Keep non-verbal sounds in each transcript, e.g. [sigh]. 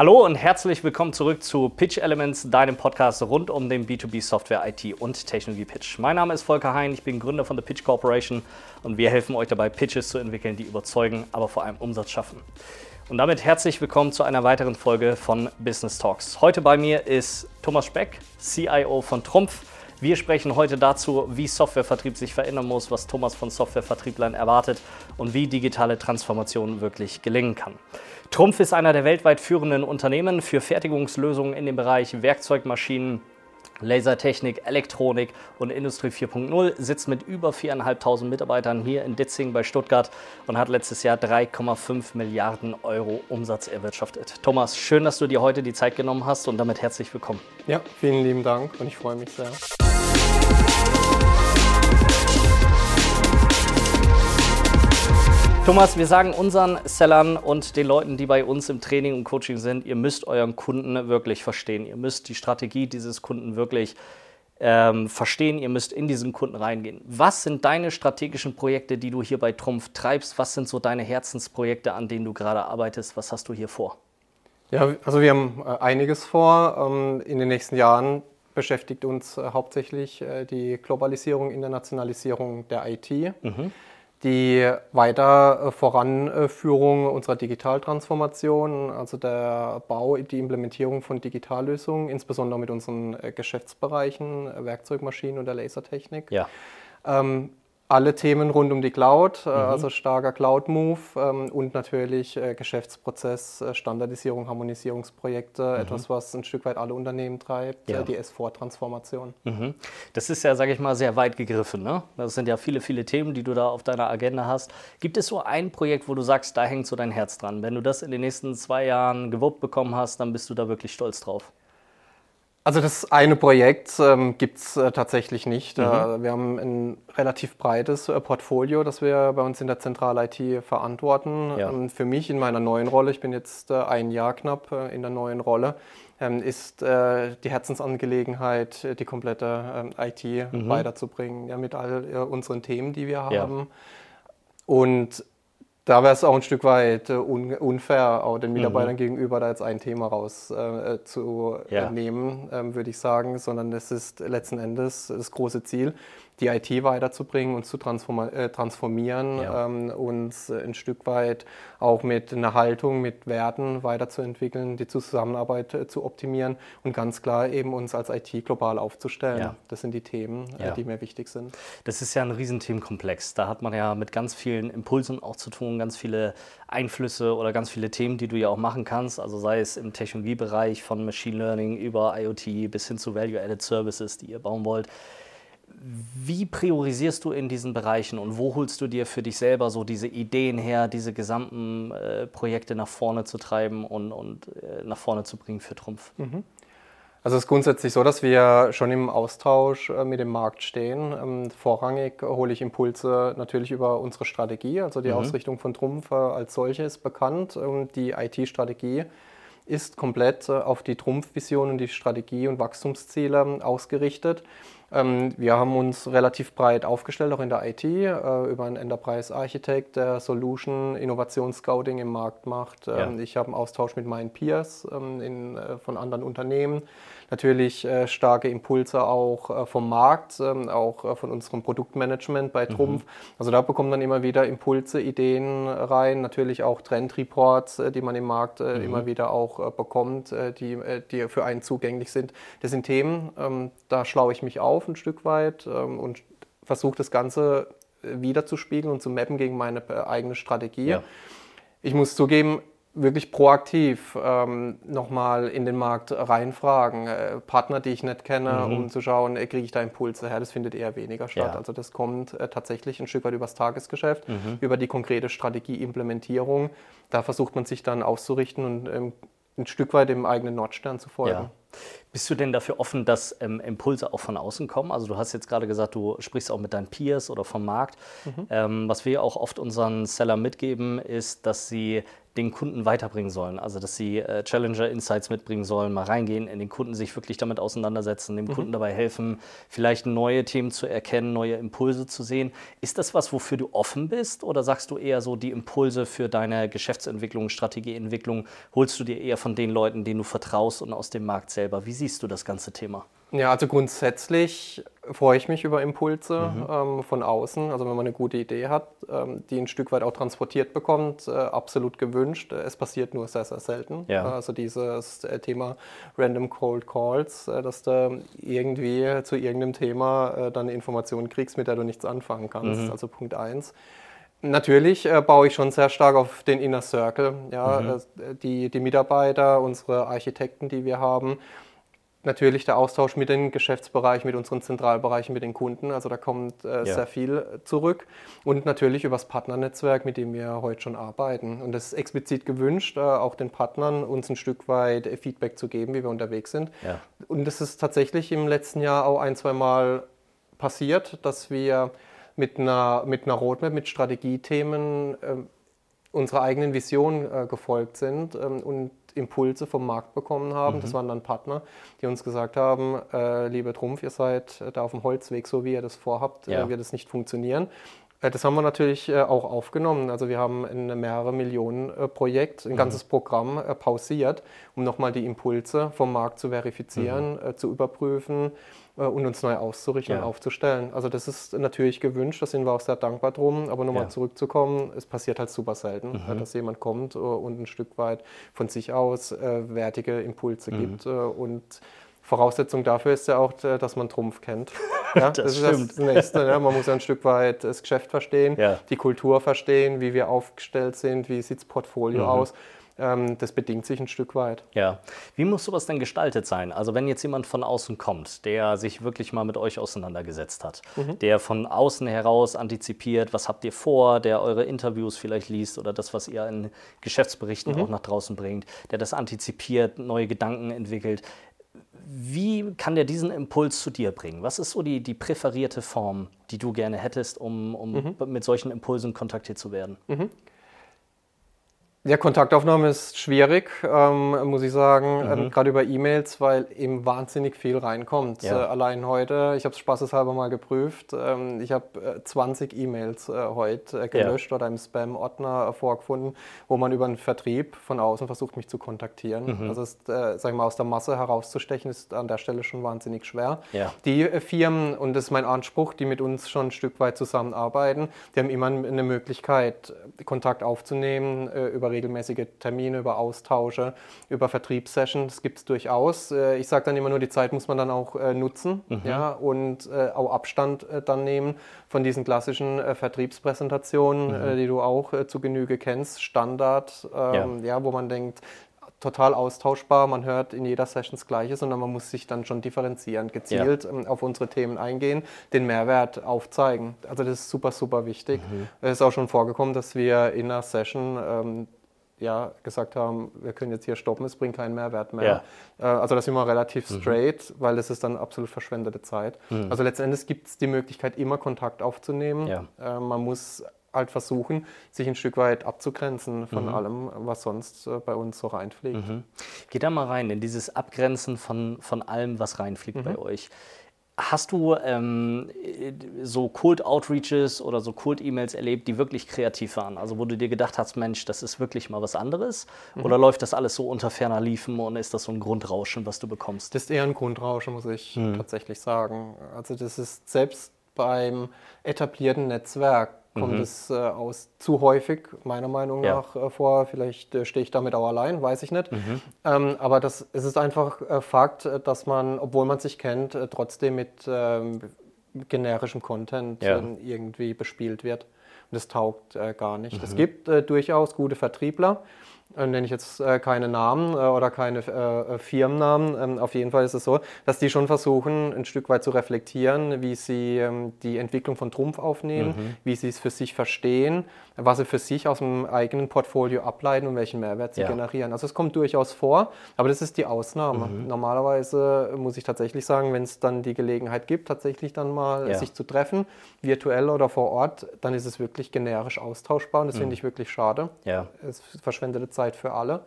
Hallo und herzlich willkommen zurück zu Pitch Elements, deinem Podcast rund um den B2B Software, IT und Technologie Pitch. Mein Name ist Volker Hein, ich bin Gründer von der Pitch Corporation und wir helfen euch dabei, Pitches zu entwickeln, die überzeugen, aber vor allem Umsatz schaffen. Und damit herzlich willkommen zu einer weiteren Folge von Business Talks. Heute bei mir ist Thomas Speck, CIO von Trumpf. Wir sprechen heute dazu, wie Softwarevertrieb sich verändern muss, was Thomas von Softwarevertrieblern erwartet und wie digitale Transformation wirklich gelingen kann. Trumpf ist einer der weltweit führenden Unternehmen für Fertigungslösungen in dem Bereich Werkzeugmaschinen, Lasertechnik, Elektronik und Industrie 4.0, sitzt mit über 4.500 Mitarbeitern hier in Ditzing bei Stuttgart und hat letztes Jahr 3,5 Milliarden Euro Umsatz erwirtschaftet. Thomas, schön, dass du dir heute die Zeit genommen hast und damit herzlich willkommen. Ja, vielen lieben Dank und ich freue mich sehr. Thomas, wir sagen unseren Sellern und den Leuten, die bei uns im Training und Coaching sind, ihr müsst euren Kunden wirklich verstehen. Ihr müsst die Strategie dieses Kunden wirklich ähm, verstehen. Ihr müsst in diesen Kunden reingehen. Was sind deine strategischen Projekte, die du hier bei Trumpf treibst? Was sind so deine Herzensprojekte, an denen du gerade arbeitest? Was hast du hier vor? Ja, also wir haben äh, einiges vor. Ähm, in den nächsten Jahren beschäftigt uns äh, hauptsächlich äh, die Globalisierung, Internationalisierung der IT. Mhm die Weiter äh, Voranführung unserer Digitaltransformation, also der Bau, die Implementierung von Digitallösungen, insbesondere mit unseren äh, Geschäftsbereichen, äh, Werkzeugmaschinen und der Lasertechnik. Ja. Ähm, alle Themen rund um die Cloud, äh, mhm. also starker Cloud-Move ähm, und natürlich äh, Geschäftsprozess, äh, Standardisierung, Harmonisierungsprojekte, mhm. etwas, was ein Stück weit alle Unternehmen treibt, ja. die S4-Transformation. Mhm. Das ist ja, sage ich mal, sehr weit gegriffen. Ne? Das sind ja viele, viele Themen, die du da auf deiner Agenda hast. Gibt es so ein Projekt, wo du sagst, da hängt so dein Herz dran? Wenn du das in den nächsten zwei Jahren gewuppt bekommen hast, dann bist du da wirklich stolz drauf? Also das eine Projekt ähm, gibt es äh, tatsächlich nicht. Mhm. Äh, wir haben ein relativ breites äh, Portfolio, das wir bei uns in der Zentral-IT verantworten. Ja. Ähm, für mich in meiner neuen Rolle, ich bin jetzt äh, ein Jahr knapp äh, in der neuen Rolle, ähm, ist äh, die Herzensangelegenheit, die komplette ähm, IT mhm. weiterzubringen, ja, mit all unseren Themen, die wir haben. Ja. Und da wäre es auch ein Stück weit äh, un unfair, auch den Mitarbeitern mhm. gegenüber da jetzt ein Thema rauszunehmen, äh, ja. ähm, würde ich sagen, sondern es ist letzten Endes das große Ziel, die IT weiterzubringen und zu äh, transformieren, ja. ähm, uns ein Stück weit auch mit einer Haltung, mit Werten weiterzuentwickeln, die Zusammenarbeit äh, zu optimieren und ganz klar eben uns als IT global aufzustellen. Ja. Das sind die Themen, äh, die mir wichtig sind. Das ist ja ein Riesenthemenkomplex. Da hat man ja mit ganz vielen Impulsen auch zu tun, ganz viele Einflüsse oder ganz viele Themen, die du ja auch machen kannst. Also sei es im Technologiebereich von Machine Learning über IoT bis hin zu Value-Added Services, die ihr bauen wollt. Wie priorisierst du in diesen Bereichen und wo holst du dir für dich selber so diese Ideen her, diese gesamten äh, Projekte nach vorne zu treiben und, und äh, nach vorne zu bringen für Trumpf? Mhm. Also es ist grundsätzlich so, dass wir schon im Austausch äh, mit dem Markt stehen. Ähm, vorrangig hole ich Impulse natürlich über unsere Strategie, also die mhm. Ausrichtung von Trumpf äh, als solche ist bekannt. Die IT-Strategie ist komplett äh, auf die Trumpf-Vision und die Strategie und Wachstumsziele ausgerichtet. Ähm, wir haben uns relativ breit aufgestellt, auch in der IT, äh, über einen Enterprise Architect, der Solution Innovation Scouting im Markt macht. Ja. Ähm, ich habe einen Austausch mit meinen Peers ähm, in, äh, von anderen Unternehmen. Natürlich äh, starke Impulse auch vom Markt, auch von unserem Produktmanagement bei Trumpf. Mhm. Also da bekommt man immer wieder Impulse, Ideen rein. Natürlich auch Trendreports, die man im Markt mhm. immer wieder auch bekommt, die, die für einen zugänglich sind. Das sind Themen, da schlaue ich mich auf auf ein Stück weit ähm, und versuche das Ganze wiederzuspiegeln und zu mappen gegen meine äh, eigene Strategie. Ja. Ich muss zugeben, wirklich proaktiv ähm, nochmal in den Markt reinfragen. Äh, Partner, die ich nicht kenne, mhm. um zu schauen, äh, kriege ich da Impulse her. Das findet eher weniger statt. Ja. Also das kommt äh, tatsächlich ein Stück weit übers Tagesgeschäft, mhm. über die konkrete Strategieimplementierung. Da versucht man sich dann auszurichten und ähm, ein Stück weit dem eigenen Nordstern zu folgen. Ja. Bist du denn dafür offen, dass ähm, Impulse auch von außen kommen? Also du hast jetzt gerade gesagt, du sprichst auch mit deinen Peers oder vom Markt. Mhm. Ähm, was wir auch oft unseren Sellern mitgeben, ist, dass sie den Kunden weiterbringen sollen. Also dass sie äh, Challenger Insights mitbringen sollen, mal reingehen, in den Kunden sich wirklich damit auseinandersetzen, dem mhm. Kunden dabei helfen, vielleicht neue Themen zu erkennen, neue Impulse zu sehen. Ist das was, wofür du offen bist oder sagst du eher so, die Impulse für deine Geschäftsentwicklung, Strategieentwicklung holst du dir eher von den Leuten, denen du vertraust und aus dem Markt selber? Wie siehst du das ganze Thema? Ja, also grundsätzlich freue ich mich über Impulse mhm. ähm, von außen. Also wenn man eine gute Idee hat, ähm, die ein Stück weit auch transportiert bekommt, äh, absolut gewünscht. Es passiert nur sehr, sehr selten. Ja. Also dieses äh, Thema Random Cold Calls, äh, dass du irgendwie zu irgendeinem Thema äh, dann eine Information kriegst, mit der du nichts anfangen kannst. Mhm. Also Punkt 1. Natürlich äh, baue ich schon sehr stark auf den Inner Circle. Ja, mhm. Äh, die, die Mitarbeiter, unsere Architekten, die wir haben, natürlich der Austausch mit den Geschäftsbereichen, mit unseren Zentralbereichen, mit den Kunden. Also da kommt äh, ja. sehr viel zurück. Und natürlich über das Partnernetzwerk, mit dem wir heute schon arbeiten. Und das ist explizit gewünscht, äh, auch den Partnern uns ein Stück weit Feedback zu geben, wie wir unterwegs sind. Ja. Und das ist tatsächlich im letzten Jahr auch ein, zwei Mal passiert, dass wir mit einer, mit einer Roadmap, mit Strategiethemen äh, unserer eigenen Vision äh, gefolgt sind ähm, und Impulse vom Markt bekommen haben. Mhm. Das waren dann Partner, die uns gesagt haben, äh, liebe Trumpf, ihr seid da auf dem Holzweg, so wie ihr das vorhabt, äh, ja. äh, wird es nicht funktionieren. Äh, das haben wir natürlich äh, auch aufgenommen. Also wir haben ein mehrere Millionen Projekt, ein mhm. ganzes Programm pausiert, um nochmal die Impulse vom Markt zu verifizieren, mhm. zu überprüfen äh, und uns neu auszurichten ja. und aufzustellen. Also das ist natürlich gewünscht, da sind wir auch sehr dankbar drum. Aber nochmal ja. zurückzukommen, es passiert halt super selten, mhm. dass jemand kommt äh, und ein Stück weit von sich aus äh, wertige Impulse mhm. gibt. und Voraussetzung dafür ist ja auch, dass man Trumpf kennt. [laughs] Ja, das, das ist das Nächste. Ne? Man muss ja ein Stück weit das Geschäft verstehen, ja. die Kultur verstehen, wie wir aufgestellt sind, wie sieht das Portfolio mhm. aus ähm, das bedingt sich ein Stück weit. Ja. Wie muss sowas denn gestaltet sein? Also wenn jetzt jemand von außen kommt, der sich wirklich mal mit euch auseinandergesetzt hat, mhm. der von außen heraus antizipiert, was habt ihr vor, der eure Interviews vielleicht liest oder das, was ihr in Geschäftsberichten mhm. auch nach draußen bringt, der das antizipiert, neue Gedanken entwickelt. Wie kann der diesen Impuls zu dir bringen? Was ist so die, die präferierte Form, die du gerne hättest, um, um mhm. mit solchen Impulsen kontaktiert zu werden? Mhm. Ja, Kontaktaufnahme ist schwierig, ähm, muss ich sagen, mhm. ähm, gerade über E-Mails, weil eben wahnsinnig viel reinkommt. Ja. Äh, allein heute, ich habe es spaßeshalber mal geprüft, ähm, ich habe äh, 20 E-Mails äh, heute äh, gelöscht ja. oder im Spam-Ordner äh, vorgefunden, wo man über einen Vertrieb von außen versucht, mich zu kontaktieren. Mhm. Also ist, äh, sag ich mal, aus der Masse herauszustechen, ist an der Stelle schon wahnsinnig schwer. Ja. Die Firmen, und das ist mein Anspruch, die mit uns schon ein Stück weit zusammenarbeiten, die haben immer eine Möglichkeit, Kontakt aufzunehmen über regelmäßige Termine, über Austausche, über Vertriebssessions. Das gibt es durchaus. Äh, ich sage dann immer nur, die Zeit muss man dann auch äh, nutzen mhm. ja, und äh, auch Abstand dann nehmen von diesen klassischen Vertriebspräsentationen, mhm. die du auch zu Genüge kennst, Standard, ähm, ja. ja. wo man denkt, total austauschbar, man hört in jeder Session das Gleiche, sondern man muss sich dann schon differenzieren, gezielt ja. Ähm, auf unsere Themen eingehen, den Mehrwert aufzeigen. Also das ist super, super wichtig. Mhm. Es ist auch schon vorgekommen, dass wir in einer Session ähm, ja, gesagt haben, wir können jetzt hier stoppen, es bringt keinen Mehrwert mehr. Ja. Äh, also das ist immer relativ mhm. straight, mhm. weil das ist dann absolut verschwendete Zeit. Mhm. Also letztendlich gibt es die Möglichkeit, immer Kontakt aufzunehmen. Ja. Äh, man muss halt versuchen, sich ein Stück weit abzugrenzen von mhm. allem, was sonst äh, bei uns so reinfliegt. Mhm. Geh da mal rein in dieses Abgrenzen von, von allem, was reinfliegt bei mhm. euch. Hast du ähm, so Cold Outreaches oder so Cold E-Mails erlebt, die wirklich kreativ waren? Also wo du dir gedacht hast, Mensch, das ist wirklich mal was anderes? Mhm. Oder läuft das alles so unter ferner Liefen und ist das so ein Grundrauschen, was du bekommst? Das ist eher ein Grundrauschen, muss ich mhm. tatsächlich sagen. Also das ist selbst beim etablierten Netzwerk kommt mhm. es äh, aus zu häufig, meiner Meinung ja. nach, äh, vor. Vielleicht äh, stehe ich damit auch allein, weiß ich nicht. Mhm. Ähm, aber das, es ist einfach äh, Fakt, äh, dass man, obwohl man sich kennt, äh, trotzdem mit ähm, generischem Content ja. Ähm, irgendwie bespielt wird. Und das taugt gar nicht. Mhm. Es gibt durchaus gute Vertriebler, nenne ich jetzt äh, keine Namen äh, oder keine äh, äh, Firmennamen. Ähm, auf jeden Fall ist es so, dass die schon versuchen, ein Stück weit zu reflektieren, wie sie ähm, die Entwicklung von Trumpf aufnehmen, mhm. wie sie es für sich verstehen, was sie für sich aus dem eigenen Portfolio ableiten und welchen Mehrwert sie ja. generieren. Also es kommt durchaus vor, aber das ist die Ausnahme. Mhm. Normalerweise muss ich tatsächlich sagen, wenn es dann die Gelegenheit gibt, tatsächlich dann mal ja. sich zu treffen, virtuell oder vor Ort, dann ist es wirklich generisch austauschbar und das mhm. finde ich wirklich schade. Ja. Es verschwendete Zeit für alle.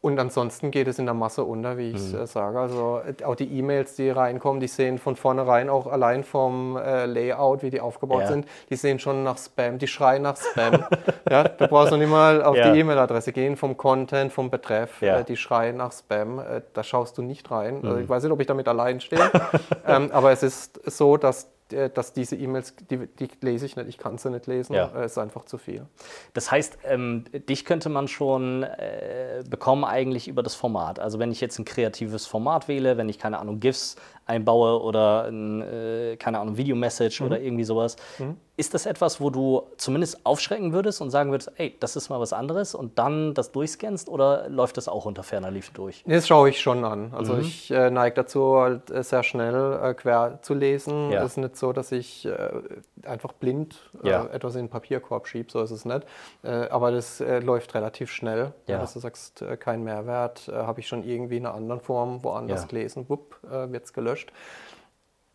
Und ansonsten geht es in der Masse unter, wie ich mhm. äh, sage. Also äh, auch die E-Mails, die reinkommen, die sehen von vornherein auch allein vom äh, Layout, wie die aufgebaut ja. sind, die sehen schon nach Spam, die schreien nach Spam. [laughs] ja, du brauchst noch nicht mal auf ja. die E-Mail-Adresse gehen, vom Content, vom Betreff, ja. äh, die schreien nach Spam. Äh, da schaust du nicht rein. Also mhm. Also ich weiß nicht, ob ich damit allein stehe, [laughs] ähm, aber es ist so, dass dass diese E-Mails, die, die, lese ich nicht, ich kann sie nicht lesen, ja. äh, ist einfach zu viel. Das heißt, ähm, dich könnte man schon äh, bekommen eigentlich über das Format. Also wenn ich jetzt ein kreatives Format wähle, wenn ich keine Ahnung GIFs einbaue oder ein, äh, keine Ahnung Video-Message mhm. oder irgendwie sowas, mhm. Ist das etwas, wo du zumindest aufschrecken würdest und sagen würdest, ey, das ist mal was anderes und dann das durchscannst oder läuft das auch unter ferner Liefen durch? Das schaue ich schon an. Also mhm. ich äh, neige dazu, halt äh, sehr schnell äh, quer zu lesen. Es ja. ist nicht so, dass ich äh, einfach blind äh, ja. etwas in den Papierkorb schiebe, so ist es nicht. Äh, aber das läuft relativ schnell. Ja. Dass du sagst, kein Mehrwert, habe ich schon irgendwie in einer anderen Form woanders gelesen, wupp, wird es gelöscht.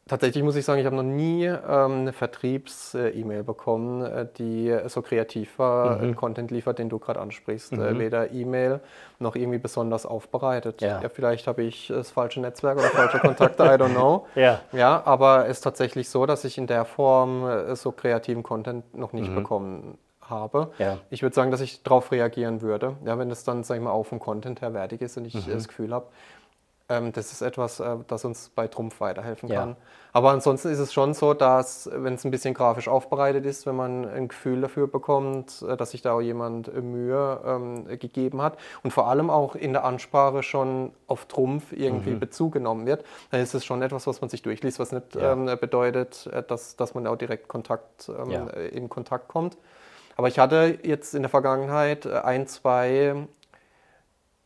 Tatsächlich muss ich sagen, ich habe noch nie ähm, eine Vertriebs-E-Mail bekommen, äh, die so kreativ war, mhm. Content liefert, den du gerade ansprichst. Äh, mhm. Äh, weder E-Mail noch irgendwie besonders aufbereitet. Ja. ja vielleicht habe ich das falsche Netzwerk oder falsche Kontakte, I don't know. [laughs] ja. ja, aber es ist tatsächlich so, dass ich in der Form äh, so kreativen Content noch nicht mhm. bekommen habe. Ja. Ich würde sagen, dass ich darauf reagieren würde, ja, wenn es dann, sag ich mal, auch vom Content her wertig ist und ich mhm. das Gefühl habe, das ist etwas, äh, das uns bei Trumpf weiterhelfen ja. kann. Aber ansonsten ist es schon so, dass, wenn es ein bisschen grafisch aufbereitet ist, wenn man ein Gefühl dafür bekommt, äh, dass sich da auch jemand Mühe ähm, gegeben hat und vor allem auch in der Ansprache schon auf Trumpf irgendwie mhm. Bezug genommen wird, dann ist es schon etwas, was man sich durchliest, was nicht ja. ähm, bedeutet, äh, dass, dass man auch direkt Kontakt, ähm, ja. in Kontakt kommt. Aber ich hatte jetzt in der Vergangenheit ein, zwei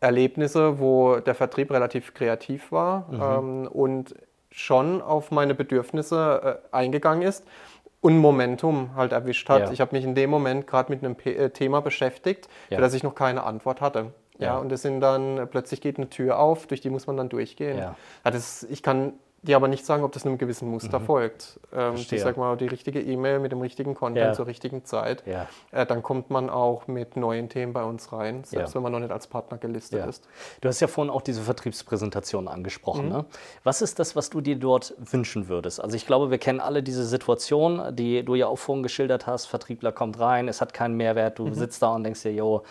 Erlebnisse, wo der Vertrieb relativ kreativ war mhm. ähm, und schon auf meine Bedürfnisse äh, eingegangen ist und Momentum halt erwischt hat. Ja. Ich habe mich in dem Moment gerade mit einem P äh, Thema beschäftigt, ja. für das ich noch keine Antwort hatte. Ja. ja. und das sind dann, plötzlich geht eine Tür auf, durch die muss man dann durchgehen. Ja. das, ich kann die aber nicht sagen, ob das einem gewissen Muster mhm. folgt. Ähm, ich sag mal, die richtige E-Mail mit dem richtigen Content ja. zur richtigen Zeit. Ja. Äh, dann kommt man auch mit neuen Themen bei uns rein, selbst ja. wenn man noch nicht als Partner gelistet ist. Du hast ja vorhin auch diese Vertriebspräsentation angesprochen. Mhm. Ne? Was ist das, was du dir dort wünschen würdest? Also ich glaube, wir kennen alle diese Situation, die du ja auch vorhin geschildert hast. Vertriebler kommt rein, es hat keinen Mehrwert, du mhm. sitzt da und denkst dir, jo,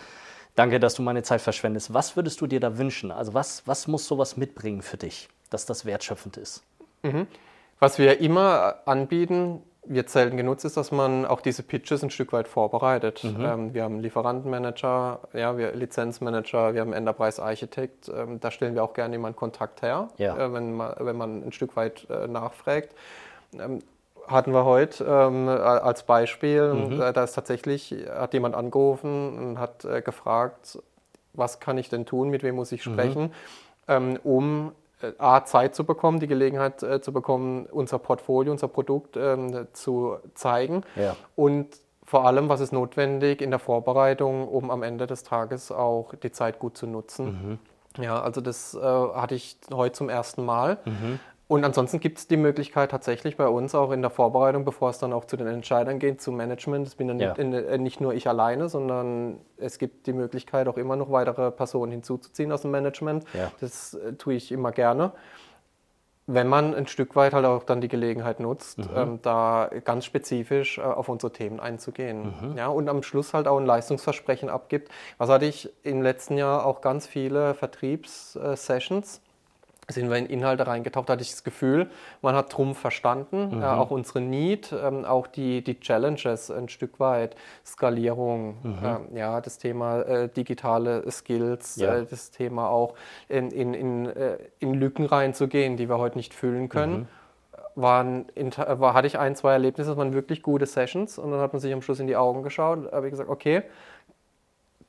danke, dass du meine Zeit verschwendest. Was würdest du dir da wünschen? Also was, was muss sowas mitbringen für dich? Dass das wertschöpfend ist. Mhm. Was wir immer anbieten, wird selten genutzt, ist, dass man auch diese Pitches ein Stück weit vorbereitet. Mhm. Ähm, wir haben Lieferantenmanager, ja, wir Lizenzmanager, wir haben Enterprise Architect. Ähm, da stellen wir auch gerne jemanden Kontakt her, ja. äh, wenn, man, wenn man ein Stück weit äh, nachfragt. Ähm, hatten wir heute ähm, als Beispiel, mhm. da, da ist tatsächlich, hat jemand angerufen und hat äh, gefragt, was kann ich denn tun, mit wem muss ich mhm. sprechen, mhm. um äh, A, Zeit zu bekommen, die Gelegenheit äh, zu bekommen, unser Portfolio, unser Produkt ähm, zu zeigen. Ja. Und vor allem, was ist notwendig in der Vorbereitung, um am Ende des Tages auch die Zeit gut zu nutzen. Mhm. Ja, also das äh, hatte ich heute zum ersten Mal. Mhm. Und ansonsten gibt es die Möglichkeit tatsächlich bei uns auch in der Vorbereitung, bevor es dann auch zu den Entscheidern geht, zum Management. Das bin dann ja. nicht, in, äh, nicht, nur ich alleine, sondern es gibt die Möglichkeit, auch immer noch weitere Personen hinzuzuziehen aus dem Management. Ja. Das äh, tue ich immer gerne. Wenn man ein Stück weit halt auch dann die Gelegenheit nutzt, mhm. ähm, da ganz spezifisch äh, auf unsere Themen einzugehen. Mhm. Ja, und am Schluss halt auch ein Leistungsversprechen abgibt. Was hatte ich im letzten Jahr auch ganz viele Vertriebssessions sind wir in Inhalte reingetaucht, hatte ich das Gefühl, man hat drum verstanden, mhm. äh, auch unsere Need, ähm, auch die, die Challenges ein Stück weit, Skalierung, mhm. äh, ja, das Thema äh, digitale Skills, ja. Äh, das Thema auch in, in, in, äh, in Lücken reinzugehen, die wir heute nicht füllen können. Mhm. Waren, war, hatte ich ein, zwei Erlebnisse, das waren wirklich gute Sessions und dann hat man sich am Schluss in die Augen geschaut, habe ich gesagt, okay,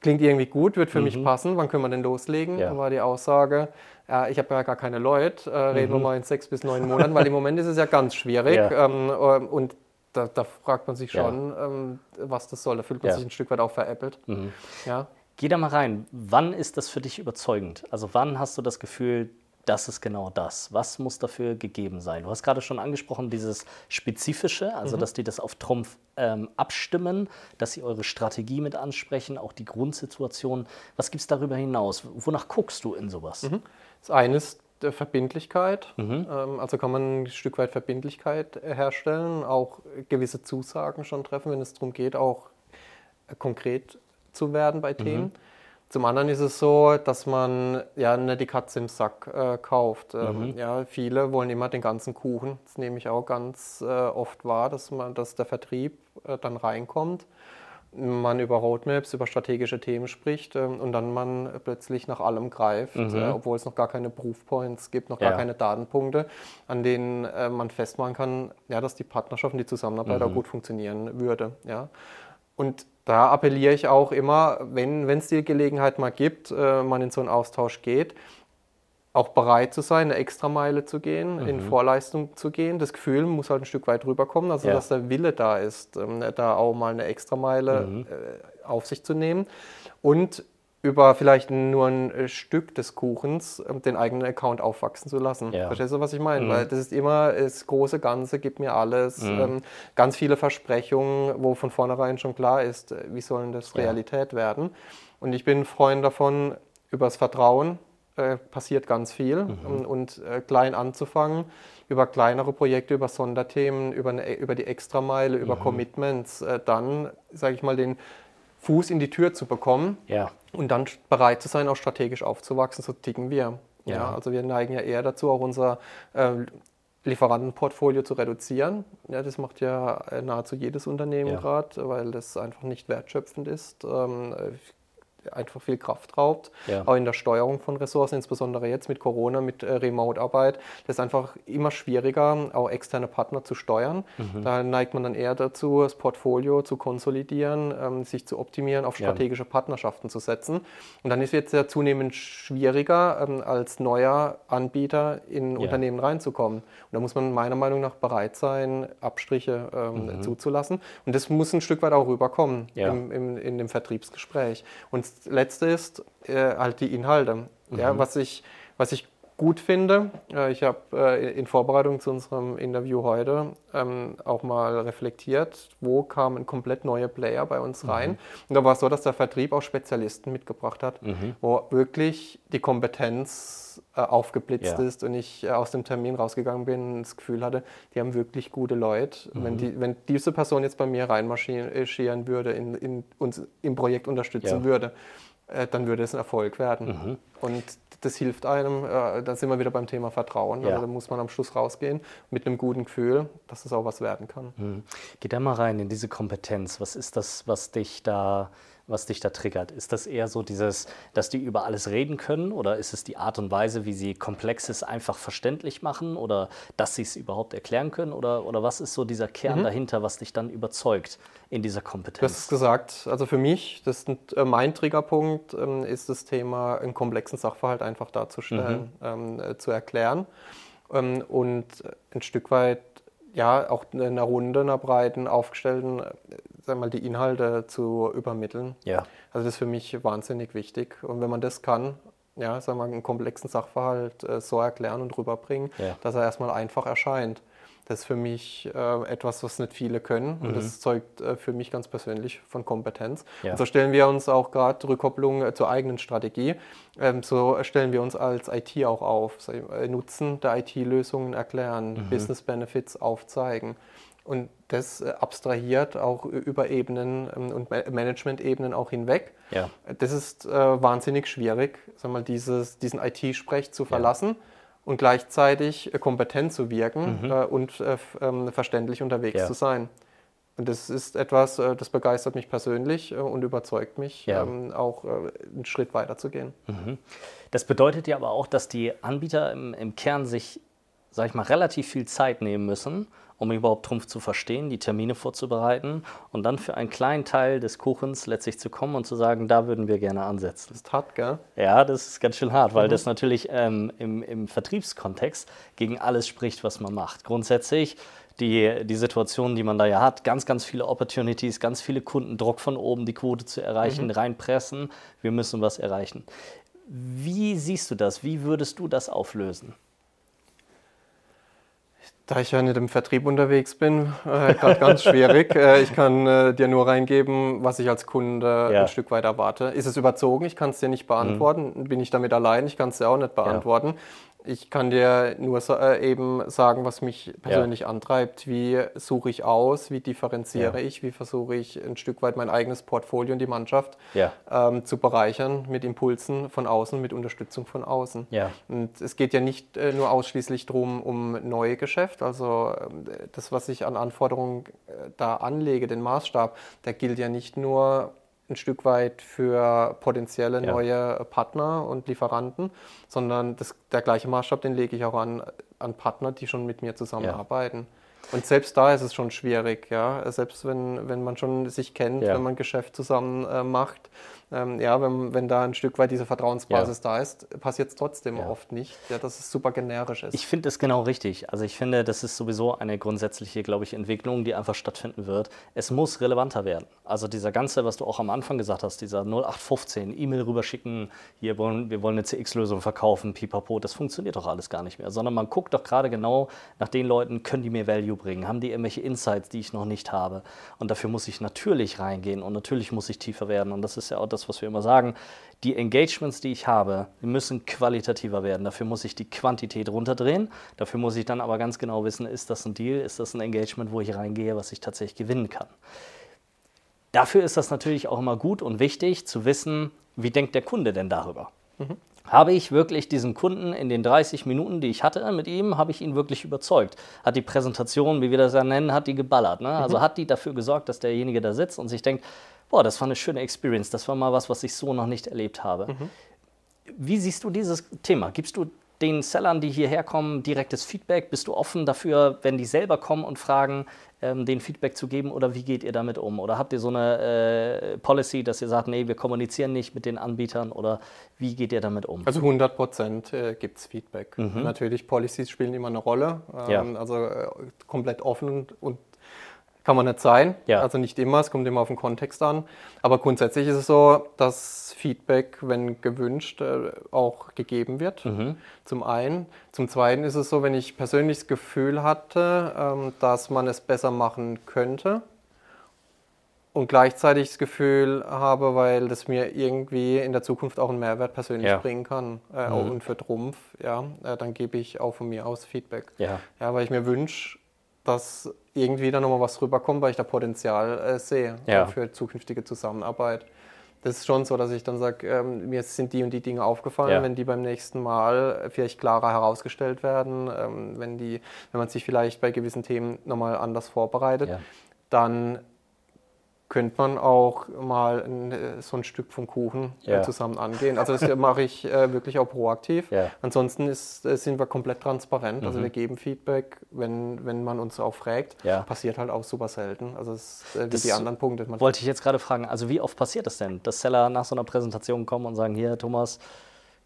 klingt irgendwie gut, wird für mhm. mich passen, wann können wir denn loslegen? Ja. War die Aussage, ja, ich habe ja gar keine Leute, äh, reden mhm. wir mal in sechs bis neun Monaten, weil im Moment ist es ja ganz schwierig. Ja. Ähm, äh, und da, da, fragt man sich schon, ja. ähm, was das soll. Da fühlt man ja. sich ein Stück weit auch veräppelt. Mhm. Ja. Geh da mal rein. Wann ist das für dich überzeugend? Also wann hast du das Gefühl, das ist genau das. Was muss dafür gegeben sein? Du hast gerade schon angesprochen, dieses Spezifische, also mhm. dass die das auf Trumpf ähm, abstimmen, dass sie eure Strategie mit ansprechen, auch die Grundsituation. Was gibt es darüber hinaus? Wonach guckst du in sowas? Mhm. Das eine ist der Verbindlichkeit. Mhm. Ähm, also kann man ein Stück weit Verbindlichkeit herstellen, auch gewisse Zusagen schon treffen, wenn es darum geht, auch konkret zu werden bei Themen. Zum anderen ist es so, dass man ja nicht die Katze im Sack äh, kauft. Ähm, mhm. Ja, viele wollen immer den ganzen Kuchen. Das nehme ich auch ganz äh, oft wahr, dass, man, dass der Vertrieb äh, dann reinkommt, man über Roadmaps, über strategische Themen spricht ähm, und dann man plötzlich nach allem greift, mhm. Äh, obwohl es noch gar keine Proofpoints gibt, noch gar ja. keine Datenpunkte, an denen äh, man festmachen kann, ja, dass die Partnerschaft und die Zusammenarbeit mhm. auch gut funktionieren würde. Ja. Und da appelliere ich auch immer, wenn es die Gelegenheit mal gibt, äh, man in so einen Austausch geht, auch bereit zu sein, eine Extrameile zu gehen, mhm. in Vorleistung zu gehen. Das Gefühl muss halt ein Stück weit rüberkommen, also ja. dass der Wille da ist, ähm, da auch mal eine Extrameile mhm. äh, auf sich zu nehmen. Und über vielleicht nur ein äh, Stück des Kuchens ähm, den eigenen Account aufwachsen zu lassen. Ja. Verstehst du, was ich meine? Mhm. Weil das ist immer das große Ganze, gibt mir alles, mhm. ähm, ganz viele Versprechungen, wo von vornherein schon klar ist, äh, wie sollen das ja. Realität werden. Und ich bin ein Freund davon, über das Vertrauen äh, passiert ganz viel mhm. und, und äh, klein anzufangen, über kleinere Projekte, über Sonderthemen, über, eine, über die Extrameile, über mhm. Commitments, äh, dann, sage ich mal, den Fuß in die Tür zu bekommen ja. und dann bereit zu sein, auch strategisch aufzuwachsen. So ticken wir. Ja. ja also wir neigen ja eher dazu, auch unser äh, Lieferantenportfolio zu reduzieren. Ja, das macht ja nahezu jedes Unternehmen ja. gerade, weil das einfach nicht wertschöpfend ist. Ähm, einfach viel Kraft raubt, ja. auch in der Steuerung von Ressourcen, insbesondere jetzt mit Corona, mit äh, Remote-Arbeit. Das ist einfach immer schwieriger, auch externe Partner zu steuern. Mhm. Da neigt man dann eher dazu, das Portfolio zu konsolidieren, ähm, sich zu optimieren, auf strategische ja. Partnerschaften zu setzen. Und dann ist es jetzt ja zunehmend schwieriger, ähm, als neuer Anbieter in ja. Unternehmen reinzukommen. Und da muss man meiner Meinung nach bereit sein, Abstriche ähm, mhm. zuzulassen. Und das muss ein Stück weit auch rüberkommen im, im, in dem Vertriebsgespräch. Und das Letzte ist äh, halt die Inhalte. Mhm. Ja, was, ich, was ich gut finde, äh, ich habe äh, in Vorbereitung zu unserem Interview heute ähm, auch mal reflektiert, wo kamen komplett neue Player bei uns rein. Mhm. Und da war es so, dass der Vertrieb auch Spezialisten mitgebracht hat, mhm. wo wirklich die Kompetenz aufgeblitzt ja. ist und ich äh, aus dem Termin rausgegangen bin und das Gefühl hatte, die haben wirklich gute Leute. Mhm. Wenn, die, wenn diese Person jetzt bei mir reinmarschieren würde, in, in uns im Projekt unterstützen ja. würde, äh, dann würde es ein Erfolg werden. Mhm. Und das hilft einem. Äh, da sind wir wieder beim Thema Vertrauen. Ja. Also da muss man am Schluss rausgehen mit einem guten Gefühl, dass es auch was werden kann. Mhm. Geh da mal rein in diese Kompetenz. Was ist das, was dich da was dich da triggert? Ist das eher so dieses, dass die über alles reden können oder ist es die Art und Weise, wie sie Komplexes einfach verständlich machen oder dass sie es überhaupt erklären können oder, oder was ist so dieser Kern mhm. dahinter, was dich dann überzeugt in dieser Kompetenz? Du hast es gesagt, also für mich, das ist äh, mein Triggerpunkt ähm, ist das Thema, einen komplexen Sachverhalt einfach darzustellen, mhm. ähm, äh, zu erklären ähm, und ein Stück weit ja, auch in einer Runde, einer breiten, aufgestellten, sag mal, die Inhalte zu übermitteln. Ja. Also das ist für mich wahnsinnig wichtig. Und wenn man das kann, ja, sagen wir, einen komplexen Sachverhalt äh, so erklären und rüberbringen, ja. dass er erstmal einfach erscheint. Das ist für mich äh, etwas, was nicht viele können. Mhm. Und das zeugt äh, für mich ganz persönlich von Kompetenz. Ja. Und so stellen wir uns auch gerade Rückkopplung äh, zur eigenen Strategie. Ähm, so stellen wir uns als IT auch auf. Äh, Nutzen der IT-Lösungen erklären, mhm. Business Benefits aufzeigen. Und das äh, abstrahiert auch über Ebenen ähm, und Management-Ebenen auch hinweg. Ja. Das ist äh, wahnsinnig schwierig, sag mal, dieses, diesen IT-Sprech zu verlassen. Ja und gleichzeitig äh, kompetent zu wirken mhm. äh, und äh, ähm, verständlich unterwegs ja. zu sein. Und das ist etwas, das begeistert mich persönlich und überzeugt mich, ja. ähm, auch einen Schritt weiter zu gehen. Mhm. Das bedeutet ja aber auch, dass die Anbieter im, im Kern sich, sag ich mal, relativ viel Zeit nehmen müssen, um überhaupt Trumpf zu verstehen, die Termine vorzubereiten und dann für einen kleinen Teil des Kuchens letztlich zu kommen und zu sagen, da würden wir gerne ansetzen. Das ist hart, gell? Ja, das ist ganz schön hart, weil mhm. das natürlich ähm, im, im Vertriebskontext gegen alles spricht, was man macht. Grundsätzlich die, die Situation, die man da ja hat. Ganz, ganz viele Opportunities, ganz viele Kunden, Druck von oben, die Quote zu erreichen, mhm. reinpressen. Wir müssen was erreichen. Wie siehst du das? Wie würdest du das auflösen? Da ich ja nicht im Vertrieb unterwegs bin, äh, gerade ganz schwierig. [laughs] Äh, ich kann äh, dir nur reingeben, was ich als Kunde ja. ein Stück weit erwarte. Ist es überzogen? Ich kann es dir nicht beantworten. Mhm. Bin ich damit allein? Ich kann es dir auch nicht beantworten. Ja. Ich kann dir nur äh, eben sagen, was mich persönlich ja. antreibt. Wie suche ich aus? Wie differenziere ja. ich? Wie versuche ich ein Stück weit mein eigenes Portfolio und die Mannschaft ja. ähm, zu bereichern mit Impulsen von außen, mit Unterstützung von außen? Und es geht ja nicht äh, nur ausschließlich darum, um neue Geschäft. Also äh, das, was ich an Anforderungen äh, da anlege, den Maßstab, der gilt ja nicht nur ein Stück weit für potenzielle ja. neue Partner und Lieferanten, sondern das, der gleiche Maßstab, den lege ich auch an, an Partner, die schon mit mir zusammenarbeiten. Ja. Und selbst da ist es schon schwierig, ja. Selbst wenn, wenn man schon sich kennt, ja. wenn man Geschäft zusammen äh, macht, ähm, ja, wenn, wenn da ein Stück weit diese Vertrauensbasis ja. da ist, passiert es trotzdem ja. oft nicht, ja, dass es super generisch ist. Ich finde es genau richtig. Also ich finde, das ist sowieso eine grundsätzliche, glaube ich, Entwicklung, die einfach stattfinden wird. Es muss relevanter werden. Also dieser ganze, was du auch am Anfang gesagt hast, dieser 0815, E-Mail rüberschicken, hier wollen, wir wollen eine CX-Lösung verkaufen, pipapo, das funktioniert doch alles gar nicht mehr. Sondern man guckt doch gerade genau nach den Leuten, können die mir Value bringen? Haben die irgendwelche Insights, die ich noch nicht habe? Und dafür muss ich natürlich reingehen und natürlich muss ich tiefer werden. Und das ist ja auch das, was wir immer sagen, die Engagements, die ich habe, die müssen qualitativer werden. Dafür muss ich die Quantität runterdrehen. Dafür muss ich dann aber ganz genau wissen, ist das ein Deal, ist das ein Engagement, wo ich reingehe, was ich tatsächlich gewinnen kann. Dafür ist das natürlich auch immer gut und wichtig zu wissen, wie denkt der Kunde denn darüber? Mhm. Habe ich wirklich diesen Kunden in den 30 Minuten, die ich hatte mit ihm, habe ich ihn wirklich überzeugt? Hat die Präsentation, wie wir das ja nennen, hat die geballert? Ne? Also mhm. hat die dafür gesorgt, dass derjenige da sitzt und sich denkt, boah, das war eine schöne Experience, das war mal was, was ich so noch nicht erlebt habe. Mhm. Wie siehst du dieses Thema? Gibst du den Sellern, die hierher kommen, direktes Feedback? Bist du offen dafür, wenn die selber kommen und fragen, ähm, den Feedback zu geben oder wie geht ihr damit um? Oder habt ihr so eine äh, Policy, dass ihr sagt, nee, wir kommunizieren nicht mit den Anbietern oder wie geht ihr damit um? Also 100 Prozent äh, gibt es Feedback. Mhm. Natürlich, Policies spielen immer eine Rolle. Ähm, ja. Also äh, komplett offen und kann man nicht sein. Ja. Also nicht immer, es kommt immer auf den Kontext an. Aber grundsätzlich ist es so, dass Feedback, wenn gewünscht, äh, auch gegeben wird. Mhm. Zum einen. Zum zweiten ist es so, wenn ich persönlich das Gefühl hatte, ähm, dass man es besser machen könnte und gleichzeitig das Gefühl habe, weil das mir irgendwie in der Zukunft auch einen Mehrwert persönlich ja. bringen kann äh, mhm. und für Trumpf, ja, äh, dann gebe ich auch von mir aus Feedback. Ja. ja weil ich mir wünsche, dass irgendwie da nochmal was rüberkommt, weil ich da Potenzial äh, sehe ja. für zukünftige Zusammenarbeit. Das ist schon so, dass ich dann sage, ähm, mir sind die und die Dinge aufgefallen, ja. wenn die beim nächsten Mal vielleicht klarer herausgestellt werden, ähm, wenn, die, wenn man sich vielleicht bei gewissen Themen nochmal anders vorbereitet, ja. dann könnte man auch mal ein, äh, so ein Stück vom Kuchen äh, ja. zusammen angehen. Also das mache ich äh, wirklich auch proaktiv. Ja. Ansonsten ist, äh, sind wir komplett transparent. Also mhm. Also wir geben Feedback, wenn, wenn man uns auch fragt. Ja. Passiert halt auch super selten. Also es ist äh, wie das die anderen Punkte. Man wollte ich jetzt gerade fragen, also wie oft passiert das denn, dass Seller nach so einer Präsentation kommen und sagen, hier Thomas,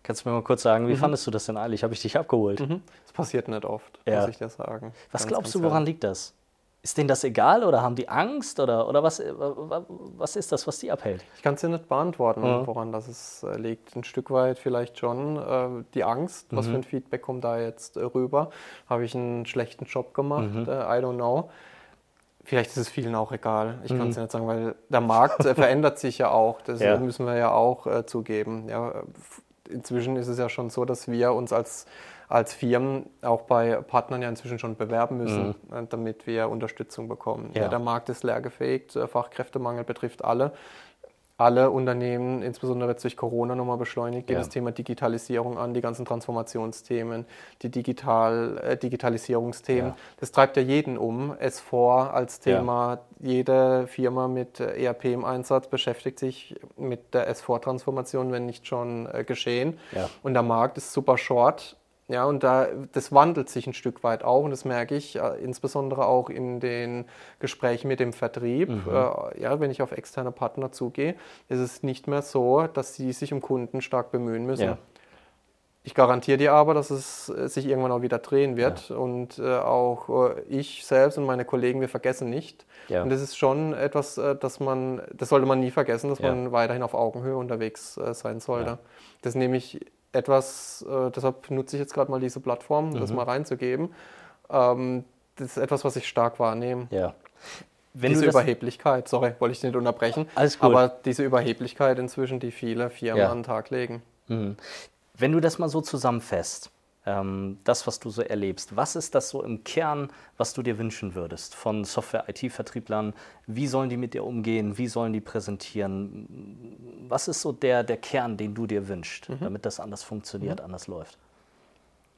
Kannst du mir mal kurz sagen, wie mhm. fandest du das denn eigentlich? Habe ich dich abgeholt? Mhm. Das passiert nicht oft, muss ich dir sagen. Was ganz, glaubst ganz du, woran liegt das? Ist denen das egal oder haben die Angst oder, oder was, was ist das, was die abhält? Ich kann es dir nicht beantworten, mhm. woran das es äh, liegt. Ein Stück weit vielleicht schon äh, die Angst, mhm. was für ein Feedback kommt da jetzt äh, rüber. Habe ich einen schlechten Job gemacht? Mhm. Äh, I don't know. Vielleicht ist es vielen auch egal. Ich kann es ja mhm. nicht sagen, weil der Markt äh, verändert sich ja auch. Das ja. müssen wir ja auch äh, zugeben. Ja, inzwischen ist es ja schon so, dass wir uns als als Firmen auch bei Partnern ja inzwischen schon bewerben müssen, mhm. Äh, damit wir Unterstützung bekommen. Ja. Ja, der Markt ist leergefegt, äh, Fachkräftemangel betrifft alle. Alle Unternehmen, insbesondere jetzt durch Corona nochmal beschleunigt, geht ja. das Thema Digitalisierung an, die ganzen Transformationsthemen, die Digital, äh, Digitalisierungsthemen. Das treibt ja jeden um. S4 als Thema, jede Firma mit äh, ERP im Einsatz beschäftigt sich mit der S4-Transformation, wenn nicht schon äh, geschehen. Und der Markt ist super short ja, und da, das wandelt sich ein Stück weit auch und das merke ich äh, insbesondere auch in den Gesprächen mit dem Vertrieb. Mhm. Äh, ja, wenn ich auf externe Partner zugehe, ist es nicht mehr so, dass sie sich um Kunden stark bemühen müssen. Ja. Ich garantiere dir aber, dass es äh, sich irgendwann auch wieder drehen wird. Ja. Und äh, auch äh, ich selbst und meine Kollegen, wir vergessen nicht. Ja. Und das ist schon etwas, äh, das man, das sollte man nie vergessen, dass man weiterhin auf Augenhöhe unterwegs sein sollte. Das ist nämlich etwas, äh, deshalb nutze ich jetzt gerade mal diese Plattform, mhm. das mal reinzugeben. Ähm, das ist etwas, was ich stark wahrnehme. Ja. Wenn diese Überheblichkeit, sorry, wollte ich nicht unterbrechen, Alles gut. aber diese Überheblichkeit inzwischen, die viele Firmen ja. an den Tag legen. Mhm. Wenn du das mal so zusammenfasst, das, was du so erlebst, was ist das so im Kern, was du dir wünschen würdest von Software-IT-Vertrieblern? Wie sollen die mit dir umgehen? Wie sollen die präsentieren? Was ist so der, der Kern, den du dir wünschst, mhm. damit das anders funktioniert, mhm. anders läuft?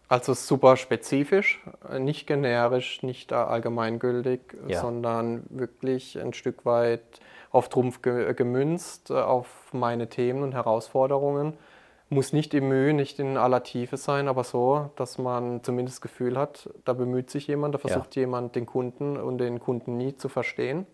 Also super spezifisch, nicht generisch, nicht allgemeingültig, ja. sondern wirklich ein Stück weit auf Trumpf gemünzt, auf meine Themen und Herausforderungen muss nicht im Mühe, nicht in aller Tiefe sein, aber so, dass man zumindest das Gefühl hat, da bemüht sich jemand, da versucht ja. jemand den Kunden und den Kunden nie zu verstehen.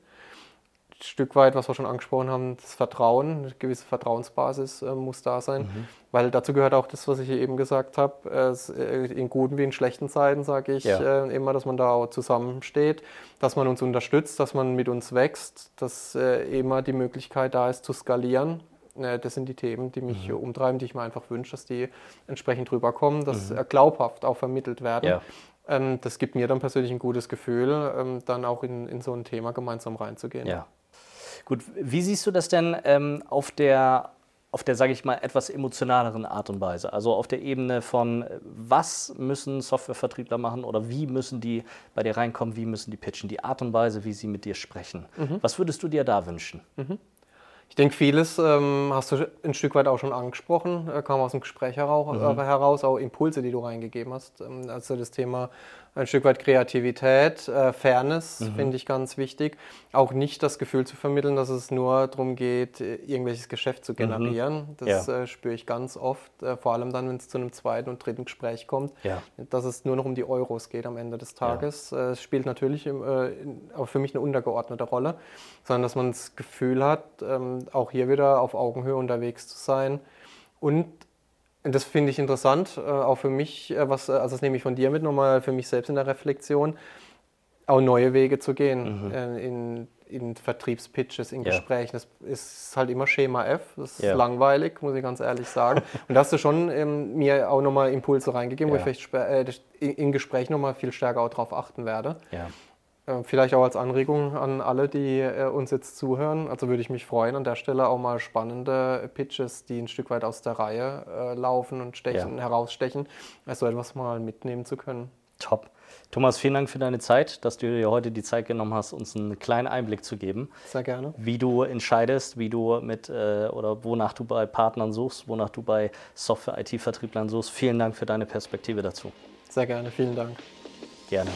Ein Stück weit, was wir schon angesprochen haben, das Vertrauen, eine gewisse Vertrauensbasis äh, muss da sein, mhm. weil dazu gehört auch das, was ich eben gesagt habe, äh, in guten wie in schlechten Zeiten sage ich ja. äh, immer, dass man da auch zusammensteht, dass man uns unterstützt, dass man mit uns wächst, dass äh, immer die Möglichkeit da ist zu skalieren das sind die Themen, die mich mhm. umtreiben, die ich mir einfach wünsche, dass die entsprechend rüberkommen, dass mhm. glaubhaft auch vermittelt werden. Ja. Ähm, das gibt mir dann persönlich ein gutes Gefühl, ähm, dann auch in, in so ein Thema gemeinsam reinzugehen. Ja. Gut, wie siehst du das denn ähm, auf der, auf der, sage ich mal, etwas emotionaleren Art und Weise? Also auf der Ebene von, was müssen Softwarevertriebler machen oder wie müssen die bei dir reinkommen, wie müssen die pitchen, die Art und Weise, wie sie mit dir sprechen. Mhm. Was würdest du dir da wünschen? Mhm. Ich denke, vieles ähm, hast du ein Stück weit auch schon angesprochen, äh, kam aus dem Gespräch heraus, mhm. äh, heraus, auch Impulse, die du reingegeben hast. Ähm, also das Thema ein Stück weit Kreativität, äh, Fairness mhm. finde ich ganz wichtig. Auch nicht das Gefühl zu vermitteln, dass es nur darum geht, irgendwelches Geschäft zu mhm. generieren. Mhm. Das ja. äh, spüre ich ganz oft, äh, vor allem dann, wenn es zu einem zweiten und dritten Gespräch kommt, ja. dass es nur noch um die Euros geht am Ende des Tages. Ja. Äh, es spielt natürlich im, äh, aber für mich eine untergeordnete Rolle, sondern dass man das Gefühl hat, ähm, auch hier wieder auf Augenhöhe unterwegs zu sein und das finde ich interessant, äh, auch für mich, äh, was, äh, also das nehme ich von dir mit, nochmal für mich selbst in der Reflexion, auch neue Wege zu gehen mhm. in, in Vertriebspitches, in ja. Gesprächen. Das ist halt immer Schema F, das ist ja. langweilig, muss ich ganz ehrlich sagen. Und da hast du schon ähm, mir auch nochmal Impulse reingegeben, ja. wo ich vielleicht äh, in Gesprächen nochmal viel stärker auch drauf achten werde. Äh, vielleicht auch als Anregung an alle, die äh, uns jetzt zuhören. Also würde ich mich freuen, an der Stelle auch mal spannende Pitches, die ein Stück weit aus der Reihe äh, laufen und stechen, ja. herausstechen, so etwas mal mitnehmen zu können. Top. Thomas, vielen Dank für deine Zeit, dass du dir heute die Zeit genommen hast, uns einen kleinen Einblick zu geben. Sehr gerne. Wie du entscheidest, wie du mit oder wonach du bei Partnern suchst, wonach du bei Software-IT-Vertrieblern suchst. Vielen Dank für deine Perspektive dazu. Sehr gerne, vielen Dank. Gerne.